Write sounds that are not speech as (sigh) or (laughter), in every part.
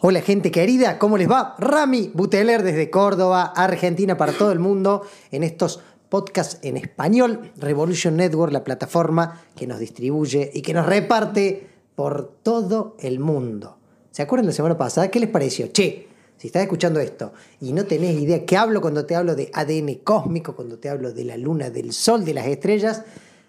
Hola gente querida, ¿cómo les va? Rami Buteler desde Córdoba, Argentina para todo el mundo en estos podcasts en español. Revolution Network, la plataforma que nos distribuye y que nos reparte por todo el mundo. ¿Se acuerdan la semana pasada? ¿Qué les pareció? Che, si estás escuchando esto y no tenés idea qué hablo cuando te hablo de ADN cósmico, cuando te hablo de la luna, del sol, de las estrellas,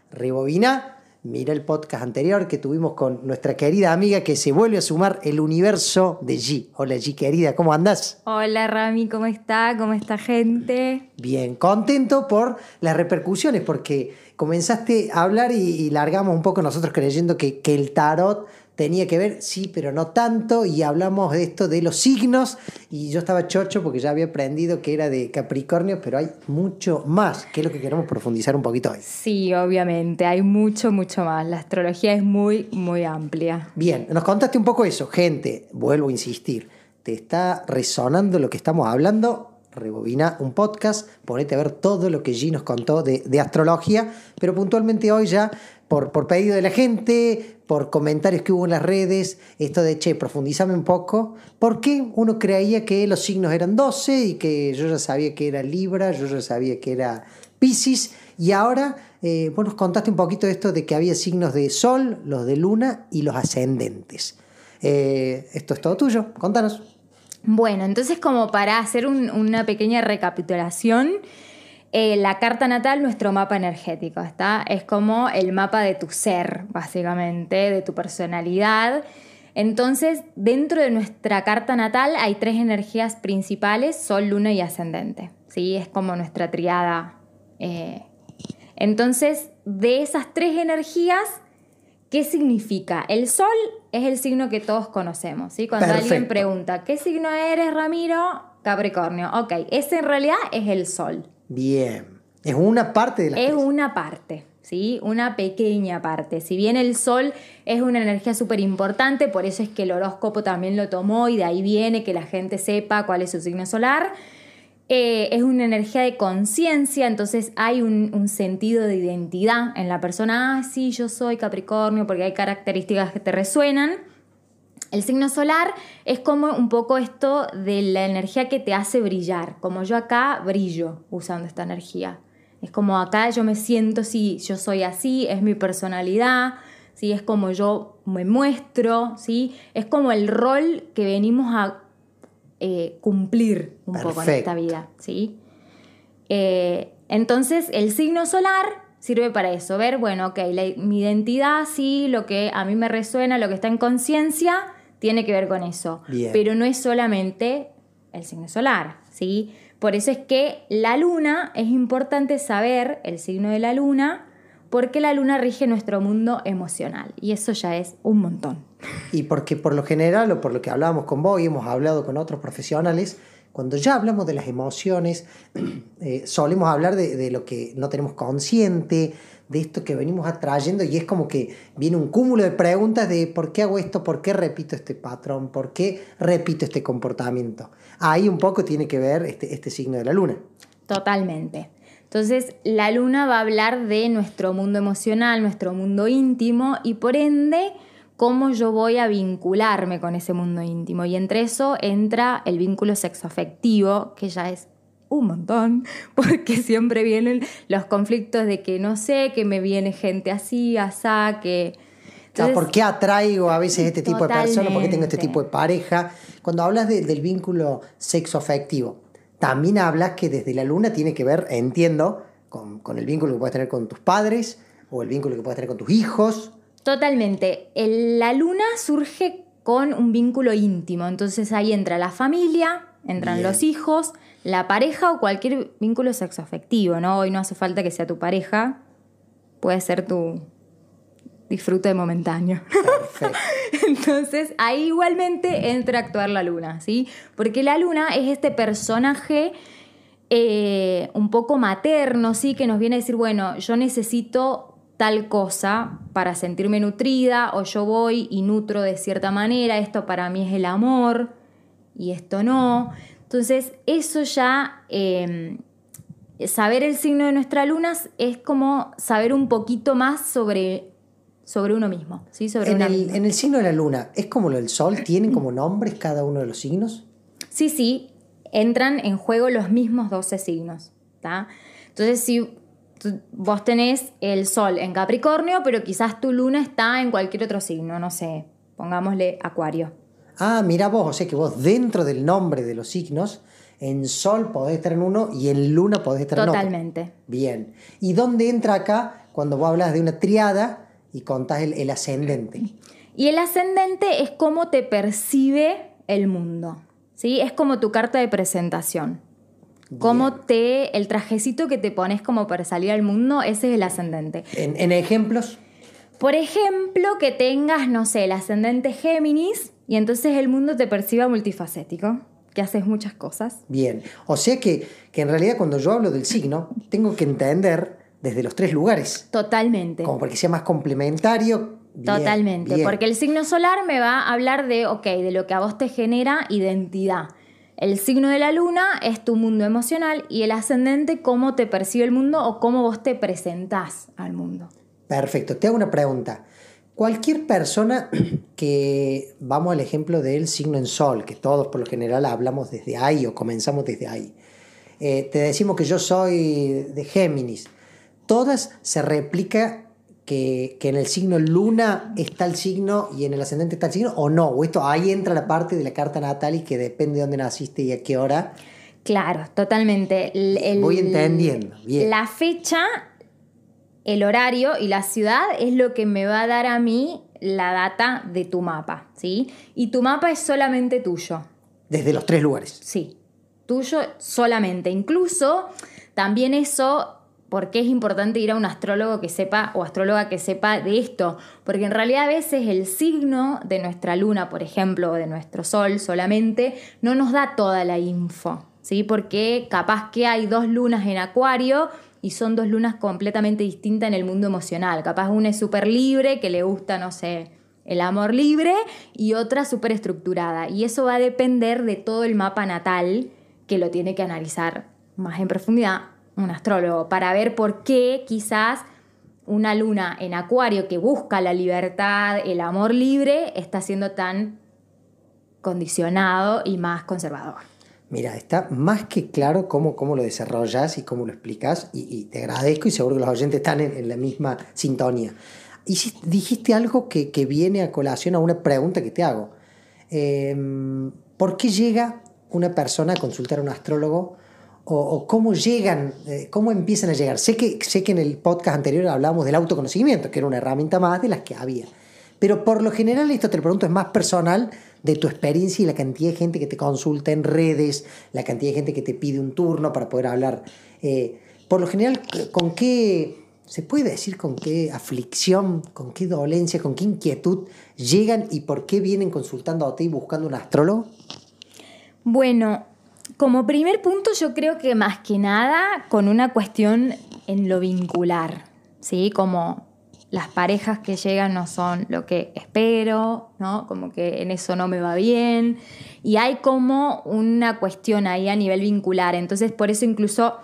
rebobina Mira el podcast anterior que tuvimos con nuestra querida amiga que se vuelve a sumar el universo de G. Hola G, querida, ¿cómo andas? Hola Rami, ¿cómo está? ¿Cómo está gente? Bien, contento por las repercusiones, porque comenzaste a hablar y, largamos un poco nosotros creyendo que, que el tarot tenía que ver, sí, pero no tanto, y hablamos de esto de los signos, y yo estaba chocho porque ya había aprendido que era de Capricornio, pero hay mucho más, que es lo que queremos profundizar un poquito hoy. Sí, obviamente, hay mucho, mucho más. La astrología es muy, muy amplia. Bien, nos contaste un poco eso, gente, vuelvo a insistir, ¿te está resonando lo que estamos hablando? rebobina un podcast, ponete a ver todo lo que G nos contó de, de astrología, pero puntualmente hoy ya por, por, pedido de la gente, por comentarios que hubo en las redes, esto de, che, profundízame un poco, ¿por qué uno creía que los signos eran 12 y que yo ya sabía que era Libra, yo ya sabía que era Pisces, y ahora eh, vos nos contaste un poquito de esto de que había signos de Sol, los de Luna y los ascendentes. Eh, esto es todo tuyo, contanos. Bueno, entonces como para hacer una pequeña recapitulación, eh, la carta natal, nuestro mapa energético, ¿está? Es como el mapa de tu ser, básicamente, de tu personalidad. Entonces, dentro de nuestra carta natal hay tres energías principales, Sol, Luna y Ascendente. ¿sí? Es como nuestra triada. Eh. Entonces, de esas tres energías, ¿qué significa? El Sol es el signo que todos conocemos. ¿sí? Cuando alguien pregunta, ¿qué signo eres, Ramiro? Capricornio. Ok, ese en realidad es el Sol. Bien. Es una parte de la Es una parte, ¿sí? Una pequeña parte. Si bien el sol es una energía súper importante, por eso es que el horóscopo también lo tomó y de ahí viene que la gente sepa cuál es su signo solar. Eh, es una energía de conciencia, entonces hay un, un, sentido de identidad en la persona. Ah, sí, yo soy Capricornio porque hay características que te resuenan. El signo solar es como un poco esto de la energía que te hace brillar, como yo acá brillo usando esta energía. Es como acá yo me siento, sí, yo soy así, es mi personalidad, ¿sí? es como yo me muestro, ¿sí? es como el rol que venimos a eh, cumplir un poco en esta vida. ¿sí? Eh, entonces el signo solar sirve para eso, ver, bueno, ok, mi identidad, sí, lo que a mí me resuena, lo que está en conciencia, tiene que ver con eso. Pero no es solamente el signo solar, ¿sí? Por eso es que la luna, es importante saber el signo de la luna, porque la luna rige nuestro mundo emocional. Y eso ya es un montón. Y porque por lo general, o por lo que hablábamos con vos y hemos hablado con otros profesionales, cuando ya hablamos de las emociones, (clears throat) eh, solemos hablar de, de, lo que no tenemos consciente, de esto que venimos atrayendo y es como que viene un cúmulo de preguntas de por qué hago esto, por qué repito este patrón, por qué repito este comportamiento. Ahí un poco tiene que ver este, este signo de la luna. Totalmente. Entonces, la luna va a hablar de nuestro mundo emocional, nuestro mundo íntimo y por ende cómo yo voy a vincularme con ese mundo íntimo. Y entre eso entra el vínculo sexoafectivo, que ya es un montón, (laughs) porque siempre vienen los conflictos de que no sé, que me viene gente así, asá, que... ¿Por qué atraigo a veces este tipo de personas? ¿Por qué tengo este tipo de pareja? Cuando hablas del vínculo sexo-afectivo, también hablas que desde la luna tiene que ver, entiendo, con, con el vínculo que puedes tener con tus padres o el vínculo que puedes tener con tus hijos. Totalmente. la luna surge con un vínculo íntimo, entonces ahí entra la familia, entran los hijos, la pareja o cualquier vínculo sexoafectivo, ¿no? Hoy no hace falta que sea tu pareja, puede ser tu, disfrute momentáneo. Perfecto. (laughs) Entonces, ahí igualmente entra a actuar la luna, ¿sí? Porque la luna es este personaje eh, un poco materno, ¿sí? Que nos viene a decir, bueno, yo necesito tal cosa para sentirme nutrida, o yo voy y nutro de cierta manera, esto para mí es el amor, y esto no. Entonces, eso ya, eh, saber el signo de nuestra luna es como saber un poquito más sobre sobre uno mismo, ¿sí? Sobre En una el, misma. en el signo de la luna, ¿es como lo del sol? (clears throat) ¿Tienen como nombres cada uno de los signos? Sí, sí, entran en juego los mismos 12 signos, ¿tá? Entonces, si vos tenés el sol en Capricornio, pero quizás tu luna está en cualquier otro signo, no sé, pongámosle Acuario. Ah, mira vos, o sea que vos dentro del nombre de los signos, en sol podés estar en uno y en luna podés estar en otro. Totalmente. Bien. ¿Y dónde entra acá cuando vos hablas de una triada y contás el, el ascendente? Y el ascendente es cómo te percibe el mundo, ¿sí? Es como tu carta de presentación. Cómo te, el trajecito que te pones como para salir al mundo, ese es el ascendente. En, en ejemplos, Por ejemplo, que tengas, no sé, el ascendente Géminis y entonces el mundo te perciba multifacético, que haces muchas cosas. bien. O sea que, que en realidad cuando yo hablo del signo, tengo que entender desde los tres lugares, Totalmente. como para que sea más complementario. Bien, Totalmente. bien. Porque el signo solar me va a hablar de, ok, de lo que a vos te genera identidad. El signo de la luna es tu mundo emocional y el ascendente cómo te percibe el mundo o cómo vos te presentás al mundo. Perfecto. Te hago una pregunta. Cualquier persona (clears throat) que, vamos al ejemplo del signo en sol, que todos por lo general hablamos desde ahí o comenzamos desde ahí. Eh, te decimos que yo soy de Géminis. Todas se replica que, que en el signo luna está el signo y en el ascendente está el signo o no. O esto ahí entra la parte de la carta natal y que depende de dónde naciste y a qué hora. Claro, totalmente. El- el- Voy entendiendo, bien. La fecha, el horario y la ciudad es lo que me va a dar a mí la data de tu mapa, ¿sí? Y tu mapa es solamente tuyo. Desde los tres lugares. Sí, tuyo solamente. Incluso también eso, ¿por qué es importante ir a un astrólogo que sepa o astróloga que sepa de esto? Porque en realidad a veces el signo de nuestra luna, por ejemplo, o de nuestro sol solamente, no nos da toda la info, ¿sí? Porque capaz que hay dos lunas en acuario y son dos lunas completamente distintas en el mundo emocional. Capaz una es súper libre, que le gusta, no sé, el amor libre y otra súper estructurada. Y eso va a depender de todo el mapa natal que lo tiene que analizar más en profundidad un astrólogo para ver por qué quizás una luna en acuario que busca la libertad, el amor libre, está siendo tan condicionado y más conservador. Mira, está más que claro cómo, cómo lo desarrollas y cómo lo explicas y, te agradezco y seguro que los oyentes están en, la misma sintonía. Y si dijiste algo que, que viene a colación a una pregunta que te hago. Eh, ¿Por qué llega una persona a consultar a un astrólogo? ¿O, o cómo llegan, eh, cómo empiezan a llegar? Sé que, sé que en el podcast anterior hablábamos del autoconocimiento, que era una herramienta más de las que había. Pero por lo general, esto te lo pregunto, es más personal de tu experiencia y la cantidad de gente que te consulta en redes, la cantidad de gente que te pide un turno para poder hablar. Eh, por lo general, ¿con qué, se puede decir con qué aflicción, con qué dolencia, con qué inquietud llegan y por qué vienen consultando a ti buscando un astrólogo? Bueno, como primer punto yo creo que más que nada con una cuestión en lo vincular, ¿sí? Como las parejas que llegan no son lo que espero, ¿no? Como que en eso no me va bien. Y hay como una cuestión ahí a nivel vincular. Entonces, por eso incluso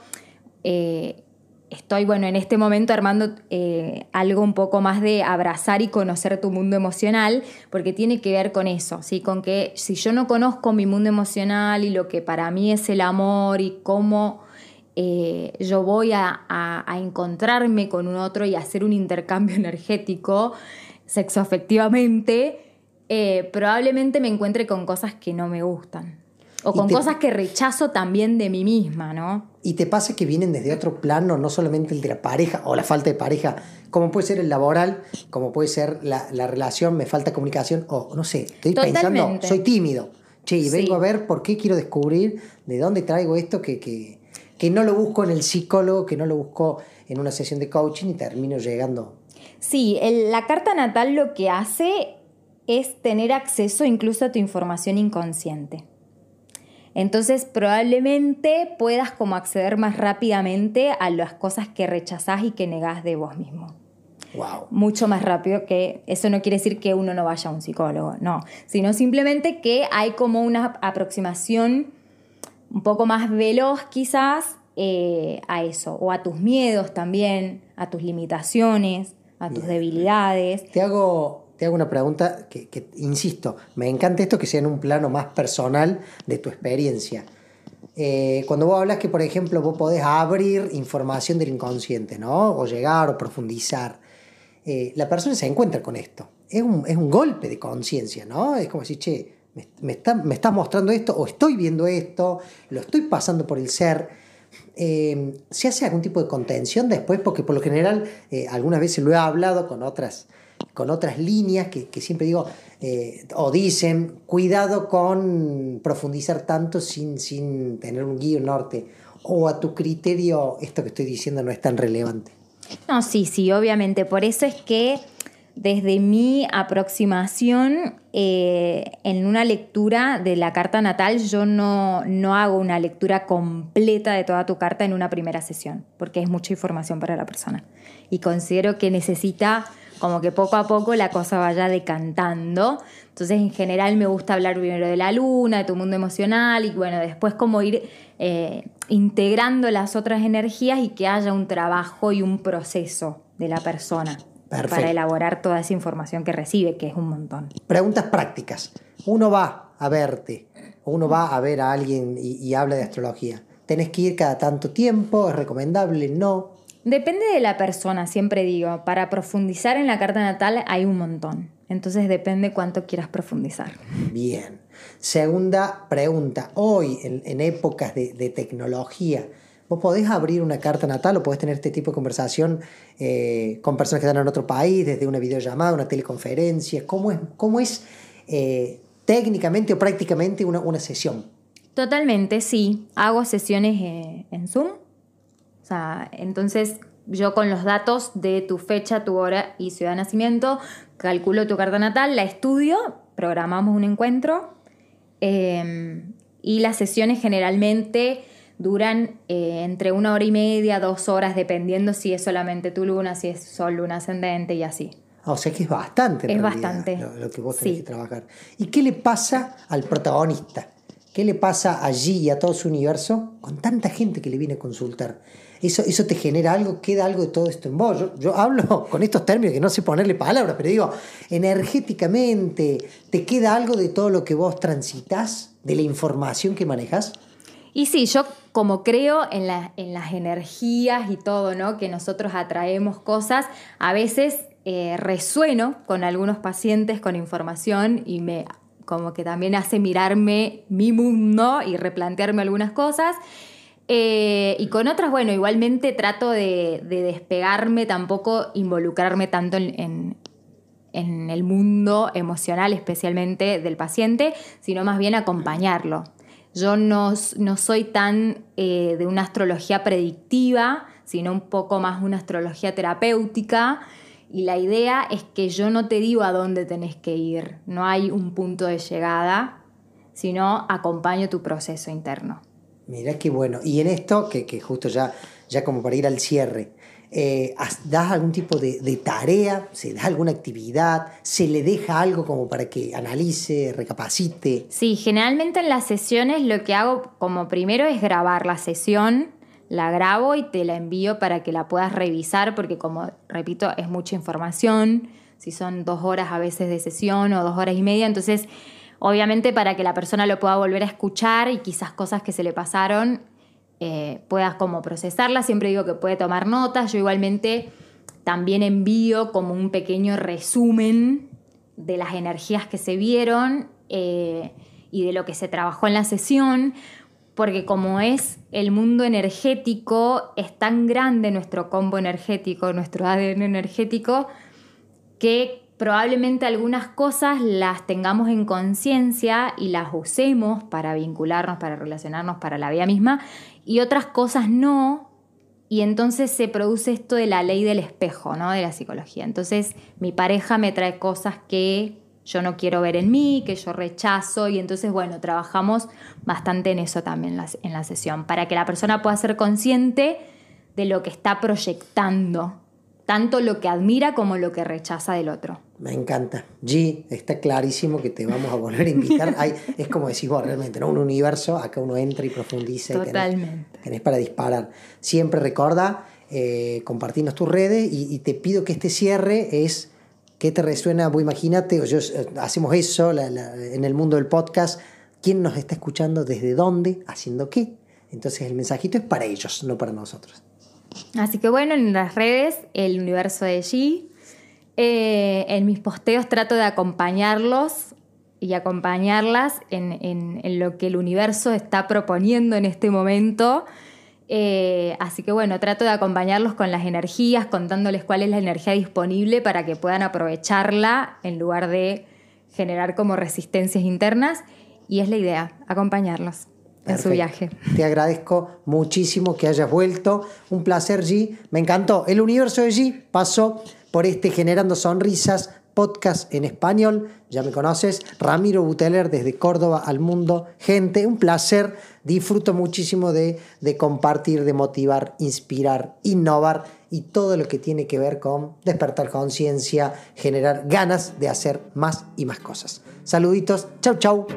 eh, estoy, bueno, en este momento armando eh, algo un poco más de abrazar y conocer tu mundo emocional, porque tiene que ver con eso, ¿sí? Con que si yo no conozco mi mundo emocional y lo que para mí es el amor y cómo eh, yo voy a, a- a encontrarme con un otro y hacer un intercambio (laughs) energético sexoafectivamente, eh, probablemente me encuentre con cosas que no me gustan. O con te- cosas que rechazo también de mí misma, ¿no? Y te pasa que vienen desde otro plano, no solamente el de la pareja o la falta de pareja, como puede ser el laboral, como puede ser la, la relación, me falta comunicación, o no sé, estoy pensando, soy tímido. Che, y Sí. vengo a ver por qué quiero descubrir de dónde traigo esto que, que, que no lo busco en el psicólogo, que no lo busco en una sesión de coaching y termino llegando. Sí, la carta natal lo que hace es tener acceso incluso a tu información inconsciente. Entonces probablemente puedas como acceder más rápidamente a las cosas que rechazás y que negás de vos mismo. Wow. Mucho más rápido que eso no quiere decir que uno no vaya a un psicólogo, no, sino simplemente que hay como una aproximación un poco más veloz quizás eh, a eso, o a tus miedos también, a tus limitaciones, a tus debilidades. Te hago, te hago una pregunta que, insisto, me encanta esto que sea en un plano más personal de tu experiencia. Eh, cuando vos hablas que, por ejemplo, vos podés abrir información del inconsciente, ¿no? O llegar o profundizar. Eh, la persona se encuentra con esto. Es un, es un golpe de conciencia, ¿no? Es como decir, che, me, está, me estás mostrando esto, o estoy viendo esto, lo estoy pasando por el ser. Eh, ¿Se hace algún tipo de contención después? Porque por lo general, eh, algunas veces lo he hablado con otras, con otras líneas que, siempre digo, eh, o dicen, cuidado con profundizar tanto sin, sin tener un guía norte. O a tu criterio, esto que estoy diciendo no es tan relevante. No, sí, sí, obviamente. Por eso es que desde mi aproximación eh, en una lectura de la carta natal, yo no, no, hago una lectura completa de toda tu carta en una primera sesión, porque es mucha información para la persona. Y considero que necesita como que poco a poco la cosa vaya decantando. Entonces, en general me gusta hablar primero de la luna, de tu mundo emocional y bueno, después como ir eh, integrando las otras energías y que haya un trabajo y un proceso de la persona para elaborar toda esa información que recibe, que es un montón. Preguntas prácticas. Uno va a verte, uno va a ver a alguien y, habla de astrología. ¿Tenés que ir cada tanto tiempo? ¿Es recomendable? ¿No? Depende de la persona, siempre digo. Para profundizar en la carta natal hay un montón. Entonces depende cuánto quieras profundizar. Bien. Segunda pregunta. Hoy, en, épocas de, de tecnología, Vos podés abrir una carta natal o podés tener este tipo de conversación eh, con personas que están en otro país, desde una videollamada, una teleconferencia. ¿Cómo es, cómo es eh, técnicamente o prácticamente una, una, sesión? Totalmente, sí. Hago sesiones eh, en Zoom. O sea, entonces yo con los datos de tu fecha, tu hora y ciudad de nacimiento, calculo tu carta natal, la estudio, programamos un encuentro y las sesiones generalmente duran eh, entre una hora y media, dos horas, dependiendo si es solamente tu luna, si es sol, luna ascendente y así. Ah, o sea que es bastante. es bastante. Lo, que vos tenés que trabajar. ¿Y qué le pasa al protagonista? ¿Qué le pasa allí y a todo su universo con tanta gente que le viene a consultar? Eso, eso te genera algo, queda algo de todo esto en vos. Yo, yo hablo (laughs) con estos términos que no sé ponerle palabras, pero digo, energéticamente, ¿te queda algo de todo lo que vos transitas, de la información que manejas? Y sí, yo como creo en, las energías y todo, ¿no? Que nosotros atraemos cosas, a veces eh, resueno con algunos pacientes con información y me como que también hace mirarme mi mundo y replantearme algunas cosas. Eh, y con otras, bueno, igualmente trato de, despegarme, tampoco involucrarme tanto en, en, el mundo emocional, especialmente del paciente, sino más bien acompañarlo. Yo no, soy tan eh, de una astrología predictiva, sino un poco más una astrología terapéutica. Y la idea es que yo no te digo a dónde tenés que ir, no hay un punto de llegada, sino acompaño tu proceso interno. Mira qué bueno. Y en esto, que, que justo ya, ya como para ir al cierre, eh, ¿das algún tipo de, tarea? ¿Se da alguna actividad? ¿Se le deja algo como para que analice, recapacite? Sí, generalmente en las sesiones lo que hago como primero es grabar la sesión, la grabo y te la envío para que la puedas revisar porque como repito es mucha información, si son dos horas a veces de sesión o dos horas y media, entonces obviamente para que la persona lo pueda volver a escuchar y quizás cosas que se le pasaron eh, puedas como procesarla. Siempre digo que puede tomar notas. Yo igualmente también envío como un pequeño resumen de las energías que se vieron eh, y de lo que se trabajó en la sesión, porque como es el mundo energético, es tan grande nuestro combo energético, nuestro ADN energético, que probablemente algunas cosas las tengamos en conciencia y las usemos para vincularnos, para relacionarnos, para la vida misma, y otras cosas no, y entonces se produce esto de la ley del espejo, ¿no? De la psicología. Entonces mi pareja me trae cosas que yo no quiero ver en mí, que yo rechazo y entonces, bueno, trabajamos bastante en eso también en la sesión, para que la persona pueda ser consciente de lo que está proyectando, tanto lo que admira como lo que rechaza del otro. Me encanta. G, está clarísimo que te vamos a volver a invitar. es como decís vos, realmente, ¿no? Un universo, acá uno entra y profundiza. Totalmente. Y tenés, para disparar. Siempre recuerda eh, compartirnos tus redes y, te pido que este cierre es ¿Qué te resuena? Vos imagínate, yo, eh, hacemos eso en el mundo del podcast. ¿Quién nos está escuchando? ¿Desde dónde? ¿Haciendo qué? Entonces el mensajito es para ellos, no para nosotros. Así que bueno, en las redes, el universo de G. Eh, en mis posteos trato de acompañarlos y acompañarlas en, lo que el universo está proponiendo en este momento. Eh, así que bueno, trato de acompañarlos con las energías, contándoles cuál es la energía disponible para que puedan aprovecharla en lugar de generar como resistencias internas. Y es la idea, acompañarlos en su viaje. Te agradezco muchísimo que hayas vuelto. Un placer, G. Me encantó. El universo de G pasó por este Generando Sonrisas podcast en español. Ya me conoces. Ramiro Buteler desde Córdoba al mundo. Gente, un placer. Disfruto muchísimo de, de compartir, de motivar, inspirar, innovar y todo lo que tiene que ver con despertar conciencia, generar ganas de hacer más y más cosas. Saluditos. Chau, chau.